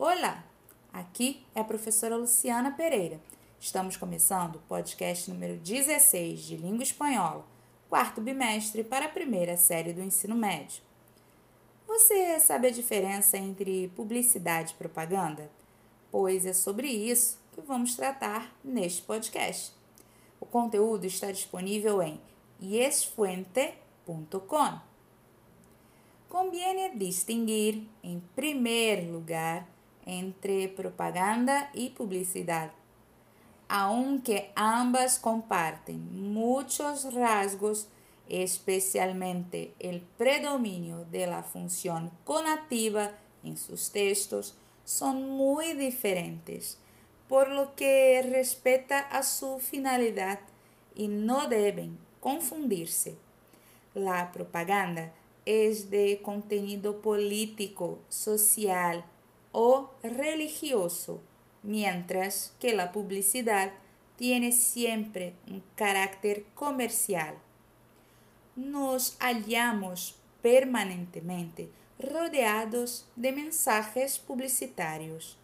Olá, aqui é a professora Luciana Pereira. Estamos começando o podcast número 16 de Língua Espanhola, quarto bimestre para a primeira série do ensino médio. Você sabe a diferença entre publicidade e propaganda? Pois é sobre isso que vamos tratar neste podcast. O conteúdo está disponível em yesfuente.com. Conviene distinguir, em primeiro lugar, entre propaganda y publicidad. Aunque ambas comparten muchos rasgos, especialmente el predominio de la función conativa en sus textos, son muy diferentes, por lo que respeta a su finalidad y no deben confundirse. La propaganda es de contenido político, social, o religioso, mientras que la publicidad tiene siempre un carácter comercial. Nos hallamos permanentemente rodeados de mensajes publicitarios.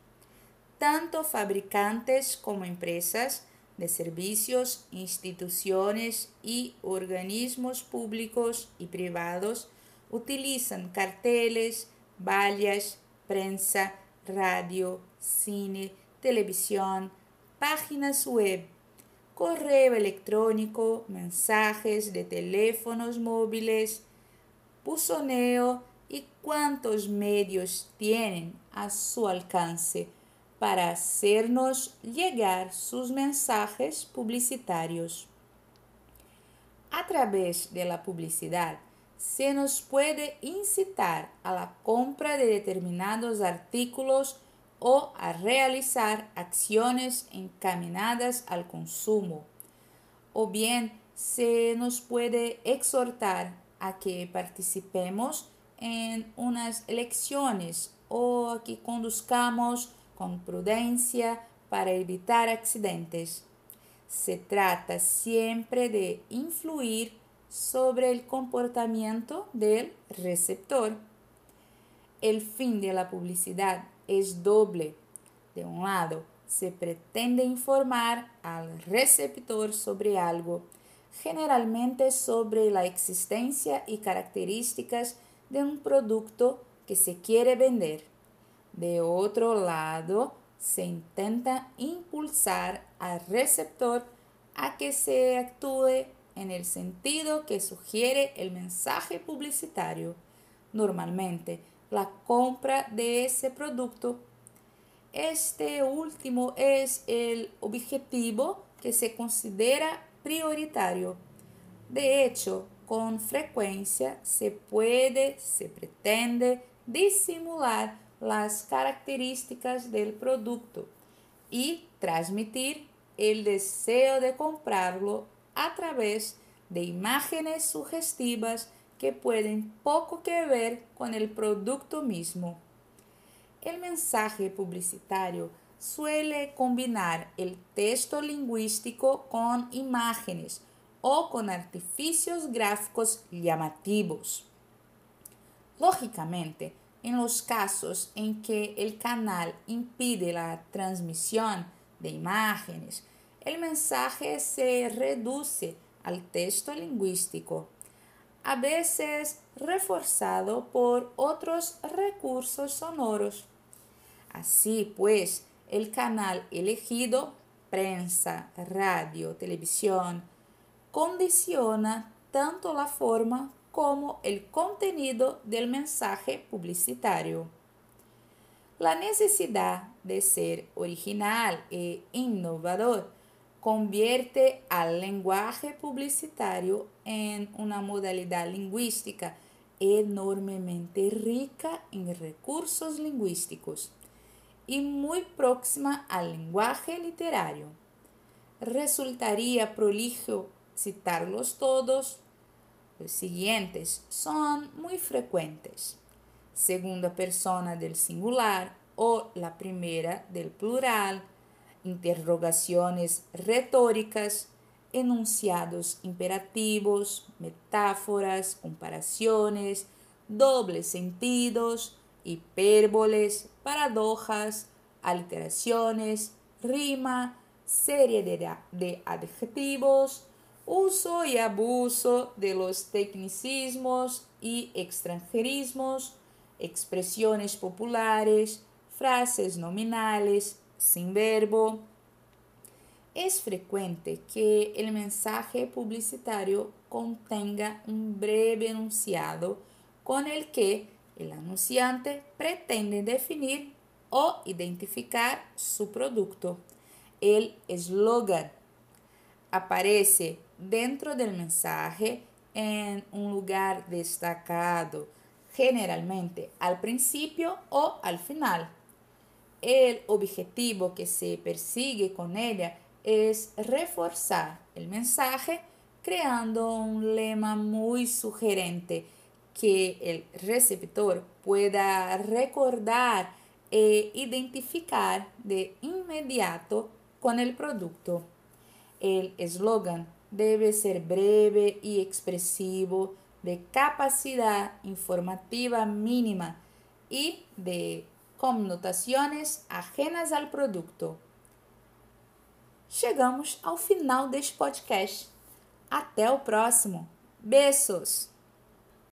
Tanto fabricantes como empresas de servicios, instituciones y organismos públicos y privados utilizan carteles, vallas, prensa, radio, cine, televisión, páginas web, correo electrónico, mensajes de teléfonos móviles, buzoneo y cuántos medios tienen a su alcance para hacernos llegar sus mensajes publicitarios. A través de la publicidad, se nos puede incitar a la compra de determinados artículos o a realizar acciones encaminadas al consumo. O bien se nos puede exhortar a que participemos en unas elecciones o a que conduzcamos con prudencia para evitar accidentes. Se trata siempre de influir sobre el comportamiento del receptor. El fin de la publicidad es doble. De un lado, se pretende informar al receptor sobre algo, generalmente sobre la existencia y características de un producto que se quiere vender. De otro lado, se intenta impulsar al receptor a que se actúe en el sentido que sugiere el mensaje publicitario, normalmente la compra de ese producto. Este último es el objetivo que se considera prioritario. De hecho, con frecuencia se puede, se pretende disimular las características del producto y transmitir el deseo de comprarlo a través de imágenes sugestivas que pueden poco que ver con el producto mismo. El mensaje publicitario suele combinar el texto lingüístico con imágenes o con artificios gráficos llamativos. Lógicamente, en los casos en que el canal impide la transmisión de imágenes, el mensaje se reduce al texto lingüístico, a veces reforzado por otros recursos sonoros. Así pues, el canal elegido, prensa, radio, televisión, condiciona tanto la forma como el contenido del mensaje publicitario. La necesidad de ser original e innovador convierte al lenguaje publicitario en una modalidad lingüística enormemente rica en recursos lingüísticos y muy próxima al lenguaje literario. Resultaría prolijo citarlos todos. Los siguientes son muy frecuentes. Segunda persona del singular o la primera del plural interrogaciones retóricas, enunciados imperativos, metáforas, comparaciones, dobles sentidos, hipérboles, paradojas, aliteraciones, rima, serie de, adjetivos, uso y abuso de los tecnicismos y extranjerismos, expresiones populares, frases nominales, sin verbo. Es frecuente que el mensaje publicitario contenga un breve enunciado con el que el anunciante pretende definir o identificar su producto. El eslogan aparece dentro del mensaje en un lugar destacado, generalmente al principio o al final. El objetivo que se persigue con ella es reforzar el mensaje creando un lema muy sugerente que el receptor pueda recordar e identificar de inmediato con el producto. El eslogan debe ser breve y expresivo, de capacidad informativa mínima y de connotaciones ajenas al producto. Chegamos ao final deste podcast. Até o próximo. Beijos!